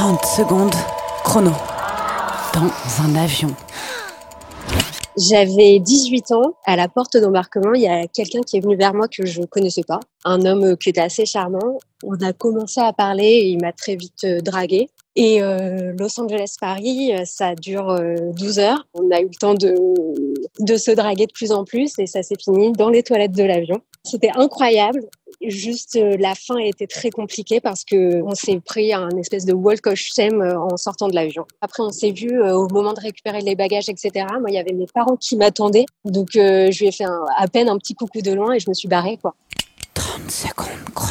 30 secondes chrono. Dans un avion. J'avais 18 ans. À la porte d'embarquement, il y a quelqu'un qui est venu vers moi que je connaissais pas. Un homme qui était assez charmant. On a commencé à parler et il m'a très vite euh, dragué. Et euh, Los Angeles-Paris, euh, ça dure 12 heures. On a eu le temps de, de se draguer de plus en plus et ça s'est fini dans les toilettes de l'avion. C'était incroyable. Juste la fin était très compliquée parce que on s'est pris un espèce de walk of shame en sortant de l'avion. Après, on s'est vu au moment de récupérer les bagages, etc. Moi, il y avait mes parents qui m'attendaient, donc je lui ai fait à peine un petit coucou de loin et je me suis barrée, quoi. 30 secondes.